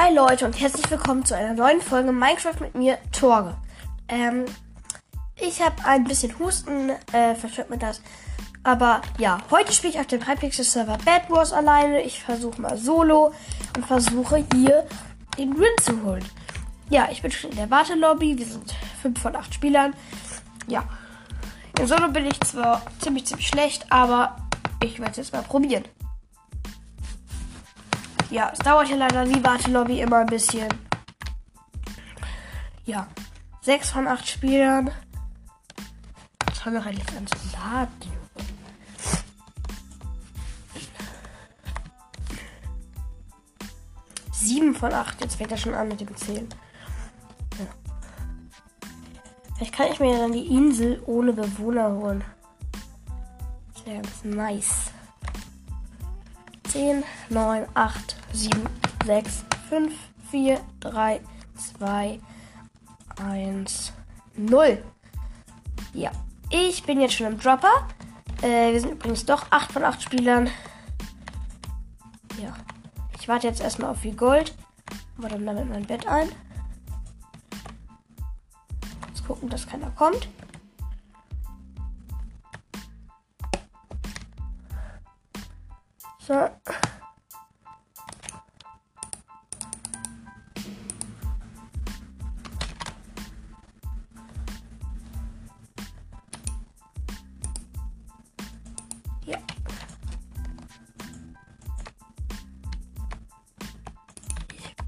Hi Leute und herzlich willkommen zu einer neuen Folge Minecraft mit mir, Torge. Ähm, ich habe ein bisschen Husten, äh, verstört mir das. Aber ja, heute spiele ich auf dem Hypixel Server Bad Wars alleine. Ich versuche mal Solo und versuche hier den Win zu holen. Ja, ich bin schon in der Wartelobby. Wir sind 5 von 8 Spielern. Ja, in Solo bin ich zwar ziemlich, ziemlich schlecht, aber ich werde es jetzt mal probieren. Ja, es dauert ja leider wie Wartelobby immer ein bisschen. Ja, 6 von 8 Spielern. Das haben wir eigentlich ganz laden. Sieben von acht. Jetzt fängt er schon an mit dem Zählen. Ja. Vielleicht kann ich mir dann die Insel ohne Bewohner holen. Das wäre ganz nice. 10, 9, 8, 7, 6, 5, 4, 3, 2, 1, 0. Ja, ich bin jetzt schon im Dropper. Äh, wir sind übrigens doch 8 von 8 Spielern. Ja. Ich warte jetzt erstmal auf viel Gold. Aber dann damit mein Bett ein. Jetzt gucken, dass keiner kommt. So.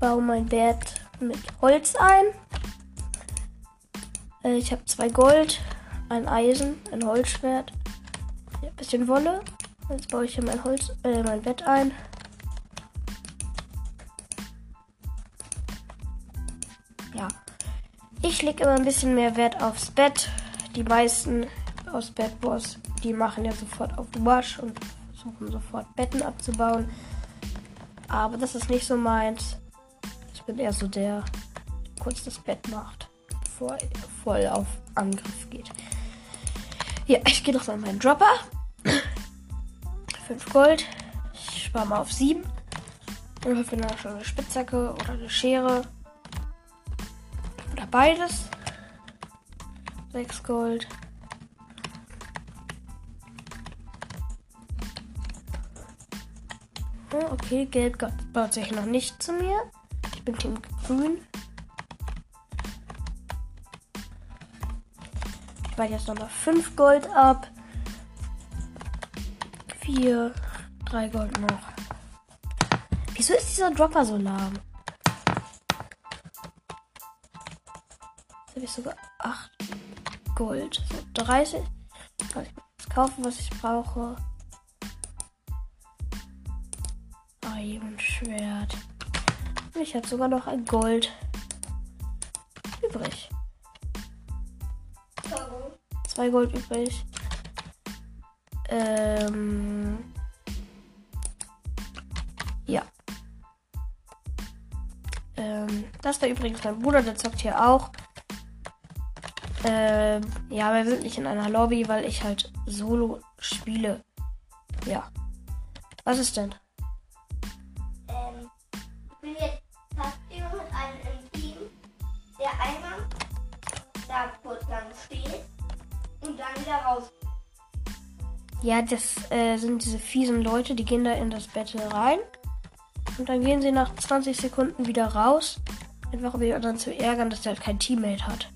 Baue mein Bett mit Holz ein. Äh, Ich habe zwei Gold, ein Eisen, ein Holzschwert, ein bisschen Wolle. Jetzt baue ich hier mein Holz, äh, mein Bett ein. Ja. Ich lege immer ein bisschen mehr Wert aufs Bett. Die meisten aus Bed Wars, die machen ja sofort auf Wasch und versuchen sofort Betten abzubauen. Aber das ist nicht so meins. Bin eher so der, kurz das Bett macht, bevor er voll auf Angriff geht. Ja, ich gehe noch mal in meinen Dropper. 5 Gold. Ich spare mal auf 7. Und hoffe dann schon eine Spitzhacke oder eine Schere. Oder beides. 6 Gold. Oh, okay, Gelb baut sich noch nicht zu mir. Bin Team Grün. Ich warte jetzt nochmal 5 Gold ab. 4, 3 Gold noch. Wieso ist dieser Dropper so lahm? Jetzt habe ich sogar 8 Gold. So 30. Kann ich jetzt kaufen, was ich brauche. Schwert. Ich habe sogar noch ein Gold übrig. Zwei Gold übrig. Ähm. Ja. Ähm, das war übrigens mein Bruder, der zockt hier auch. Ähm, ja, wir sind nicht in einer Lobby, weil ich halt solo spiele. Ja. Was ist denn? Wieder raus. Ja, das äh, sind diese fiesen Leute, die gehen da in das Battle rein. Und dann gehen sie nach 20 Sekunden wieder raus. Einfach um die anderen zu ärgern, dass der halt kein Teammate hat.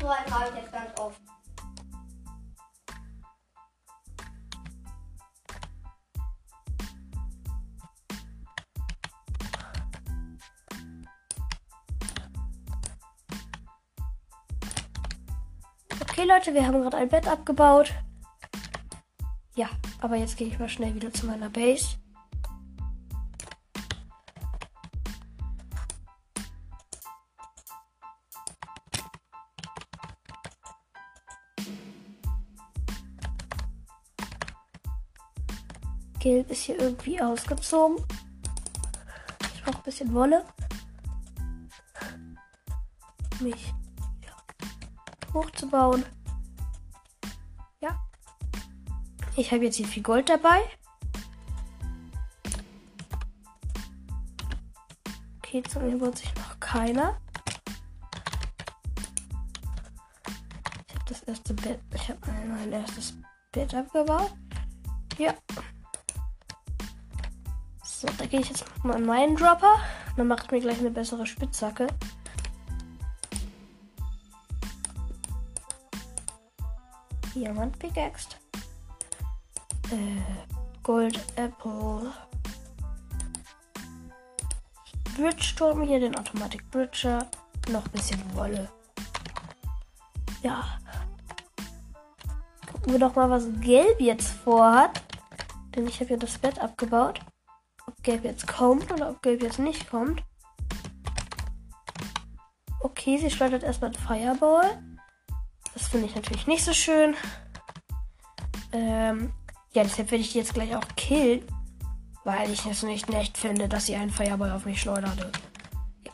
So einen habe ich jetzt ganz oft. Leute, wir haben gerade ein Bett abgebaut. Ja, aber jetzt gehe ich mal schnell wieder zu meiner Base. Gelb ist hier irgendwie ausgezogen. Ich brauche ein bisschen Wolle. Mich hochzubauen. Ich habe jetzt hier viel Gold dabei. Paketangebot sich noch keiner. Ich habe das erste Bett. Ich habe mein erstes Bett abgebaut. Ja. So, da gehe ich jetzt mal in meinen Dropper. Dann macht mir gleich eine bessere Spitzhacke. Diamant Pickaxe. Gold Apple. Bridge Turm hier, den Automatic Bridger. Noch ein bisschen Wolle. Ja. Gucken wir doch mal, was Gelb jetzt vorhat. Denn ich habe ja das Bett abgebaut. Ob Gelb jetzt kommt oder ob Gelb jetzt nicht kommt. Okay, sie schleudert erstmal ein Fireball. Das finde ich natürlich nicht so schön. Ähm, ja, deshalb werde ich die jetzt gleich auch killen. Weil ich es nicht nett finde, dass sie einen Fireball auf mich schleuderte. Ja.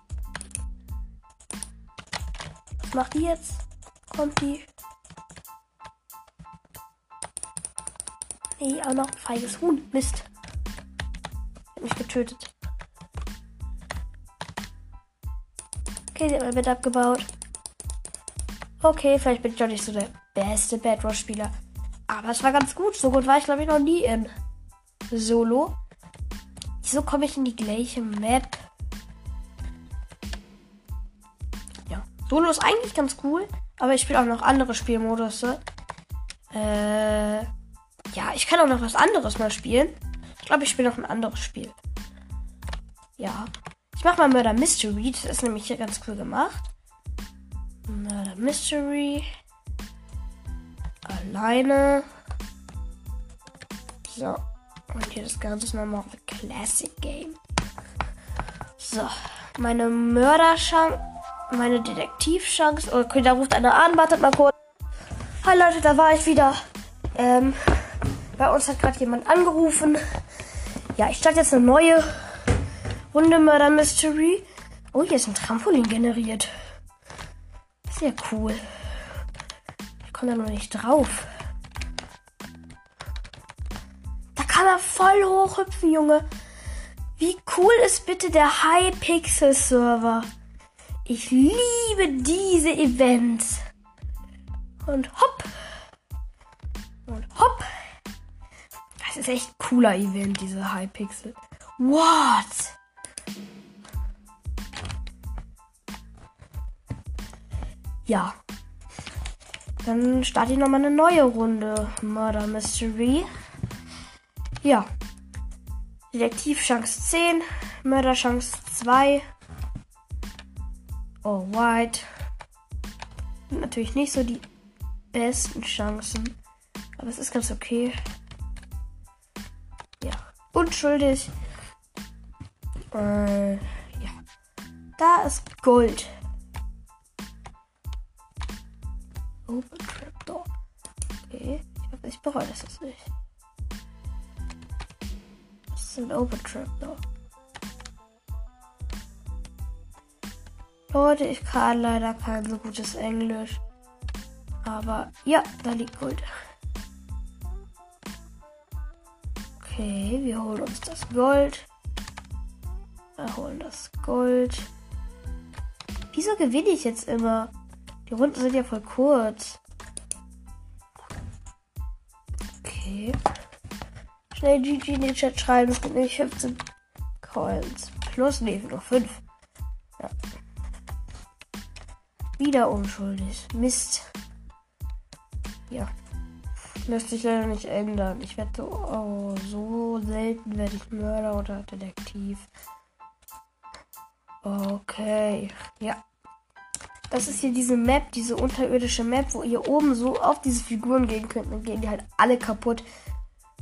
Was macht die jetzt? Kommt die? Nee, auch noch ein feiges Huhn. Mist. Hat mich getötet. Okay, sie hat mein Bett abgebaut. Okay, vielleicht bin ich doch nicht so der beste Bedrock-Spieler. Aber es war ganz gut. So gut war ich, glaube ich, noch nie in Solo. Wieso komme ich in die gleiche Map? Ja. Solo ist eigentlich ganz cool. Aber ich spiele auch noch andere Spielmodus. Äh, ja, ich kann auch noch was anderes mal spielen. Ich glaube, ich spiele noch ein anderes Spiel. Ja. Ich mache mal Murder Mystery. Das ist nämlich hier ganz cool gemacht. Murder Mystery. Alleine. So. Und hier das Ganze nochmal auf Classic Game. So. Meine Mörderchance. Meine Detektivchance. Okay, da ruft einer an. Wartet mal kurz. Hi Leute, da war ich wieder. Ähm, bei uns hat gerade jemand angerufen. Ja, ich starte jetzt eine neue Runde Murder Mystery. Oh, hier ist ein Trampolin generiert. Sehr cool. Komme da noch nicht drauf. Da kann er voll hochhüpfen, Junge. Wie cool ist bitte der High-Pixel Server? Ich liebe diese Events. Und hopp. Und hopp. Das ist echt cooler Event, diese High-Pixel. What? Ja. Dann starte ich nochmal eine neue Runde. Murder Mystery. Ja. Detektivchance 10. Mörderchance 2. Oh, White. Natürlich nicht so die besten Chancen. Aber es ist ganz okay. Ja. Unschuldig. Äh, ja. Da ist Gold. Bereue das jetzt nicht. Das ist ein Open Trapdoor. Leute, ich kann leider kein so gutes Englisch. Aber ja, da liegt Gold. Okay, wir holen uns das Gold. Wir holen das Gold. Wieso gewinne ich jetzt immer? Die Runden sind ja voll kurz. Okay. Schnell GG in den Chat schreiben. Es gibt nämlich 15 Coins. Plus, nee, nur 5. Ja. Wieder unschuldig. Mist. Ja. Lässt sich leider nicht ändern. Ich werde so, oh, so selten werde ich Mörder oder Detektiv. Okay. Ja. Das ist hier diese Map, diese unterirdische Map, wo ihr oben so auf diese Figuren gehen könnt. Dann gehen die halt alle kaputt.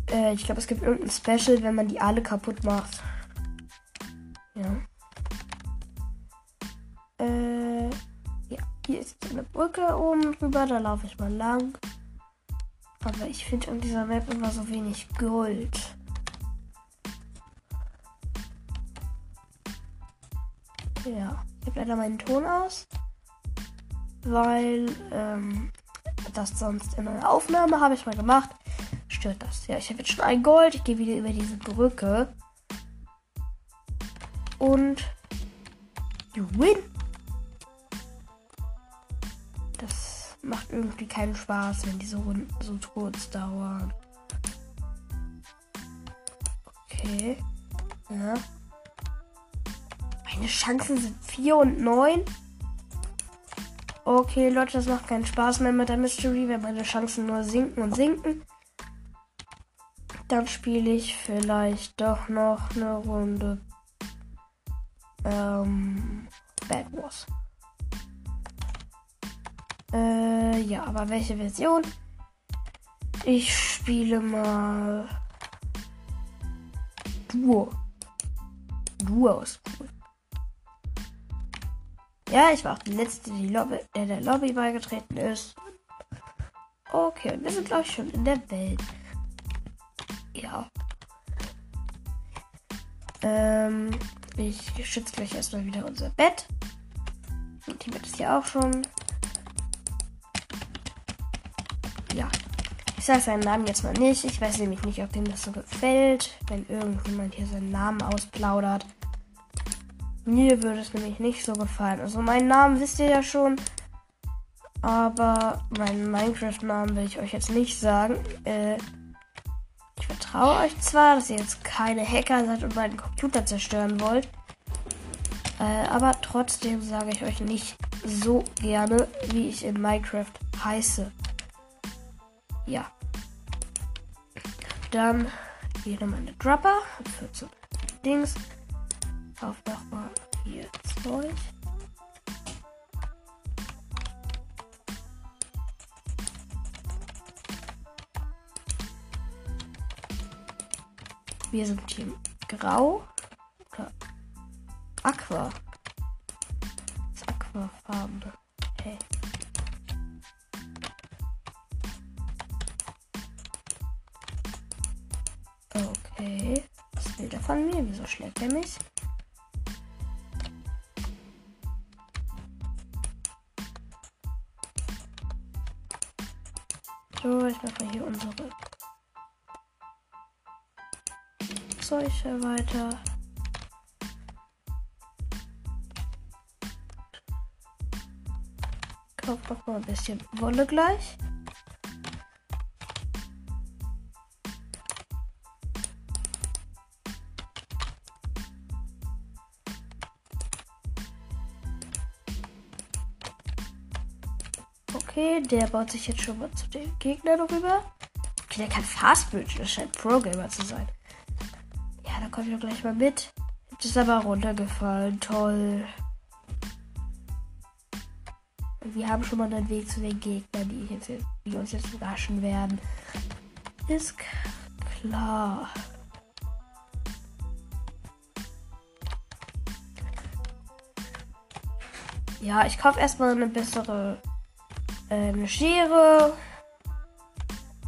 Äh, ich glaube, es gibt irgendein Special, wenn man die alle kaputt macht. Ja. Äh, ja. Hier ist eine Brücke oben drüber. Da laufe ich mal lang. Aber ich finde an dieser Map immer so wenig Gold. Ja, ich habe leider meinen Ton aus, weil ähm, das sonst in einer Aufnahme habe ich mal gemacht. Stört das. Ja, ich habe jetzt schon ein Gold. Ich gehe wieder über diese Brücke. Und You win. Das macht irgendwie keinen Spaß, wenn diese Runden so kurz dauern. Okay. Ja. Meine Chancen sind 4 und 9. Okay, Leute, das macht keinen Spaß mehr mit der Mystery, wenn meine Chancen nur sinken und sinken. Dann spiele ich vielleicht doch noch eine Runde ähm, Bad Wars. Äh, ja, aber welche Version? Ich spiele mal Duo. Duo ist cool. Ja, ich war auch die letzte, die Lobby, der der Lobby beigetreten ist. Okay, und wir sind, glaube ich, schon in der Welt. Ja. Ähm, ich schütze gleich erstmal wieder unser Bett. Und die Bett ist ja auch schon. Ja. Ich sage seinen Namen jetzt mal nicht. Ich weiß nämlich nicht, ob dem das so gefällt, wenn irgendjemand hier seinen Namen ausplaudert. Mir würde es nämlich nicht so gefallen. Also meinen Namen wisst ihr ja schon. Aber meinen Minecraft-Namen will ich euch jetzt nicht sagen. Äh, ich vertraue euch zwar, dass ihr jetzt keine Hacker seid und meinen Computer zerstören wollt. Äh, aber trotzdem sage ich euch nicht so gerne, wie ich in Minecraft heiße. Ja. Dann hier meine Dropper. 14 Dings. Auf nochmal hier Zeug. Wir sind Team Grau. Oder Aqua. Das Aquafarben. Hey. Okay. Was will der von mir? Wieso schlägt er mich? So, ich mache hier unsere Zeuge weiter. Kauf noch mal ein bisschen Wolle gleich. Okay, der baut sich jetzt schon mal zu den Gegnern rüber. Okay, der kann Fast Bridge. Das scheint Pro-Gamer zu sein. Ja, da komme ich doch gleich mal mit. Jetzt ist aber runtergefallen. Toll. Wir haben schon mal einen Weg zu den Gegnern, die, jetzt, die uns jetzt überraschen werden. Ist klar. Ja, ich kaufe erstmal eine bessere eine Schere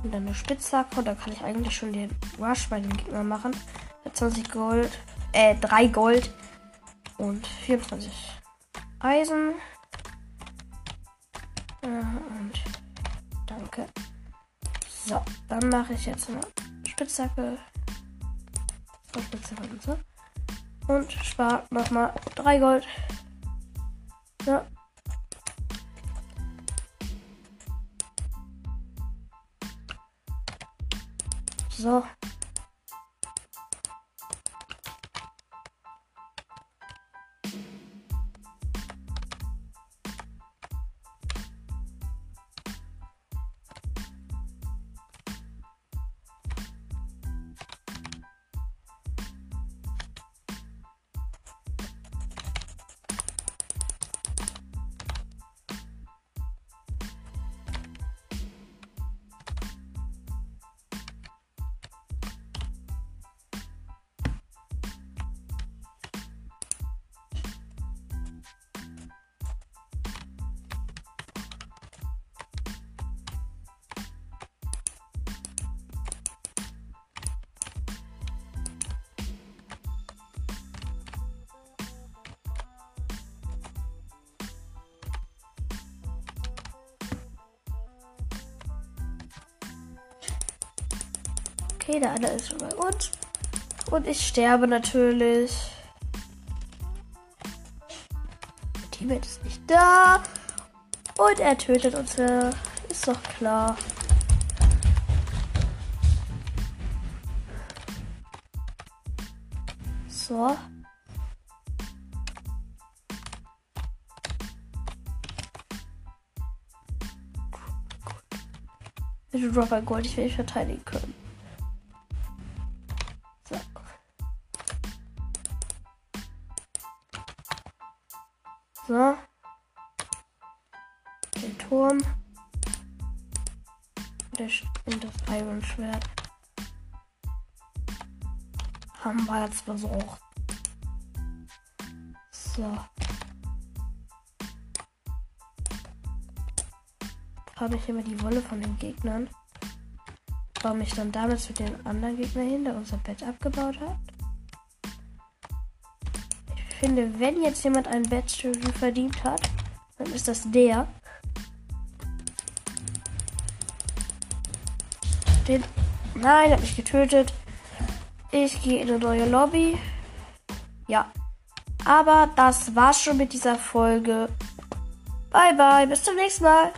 und dann eine Spitzhacke. Und dann kann ich eigentlich schon den Rush bei dem Gegner machen. 20 Gold, äh, 3 Gold und 24 Eisen. Äh, und danke. So, dann mache ich jetzt eine Spitzhacke. Und spare nochmal 3 Gold. Ja, So. Okay, der andere ist schon bei uns. Und ich sterbe natürlich. Teammate ist nicht da. Und er tötet uns. Ist doch klar. So. Bitte drop ein Gold, ich will nicht verteidigen können. Iron Schwert. Haben wir jetzt versucht. So. Habe ich immer die Wolle von den Gegnern. Baue mich dann damit zu den anderen Gegnern hin, der unser Bett abgebaut hat. Ich finde, wenn jetzt jemand ein Bett verdient hat, dann ist das der. Den. Nein, hat mich getötet. Ich gehe in eine neue Lobby. Ja. Aber das war's schon mit dieser Folge. Bye bye, bis zum nächsten Mal.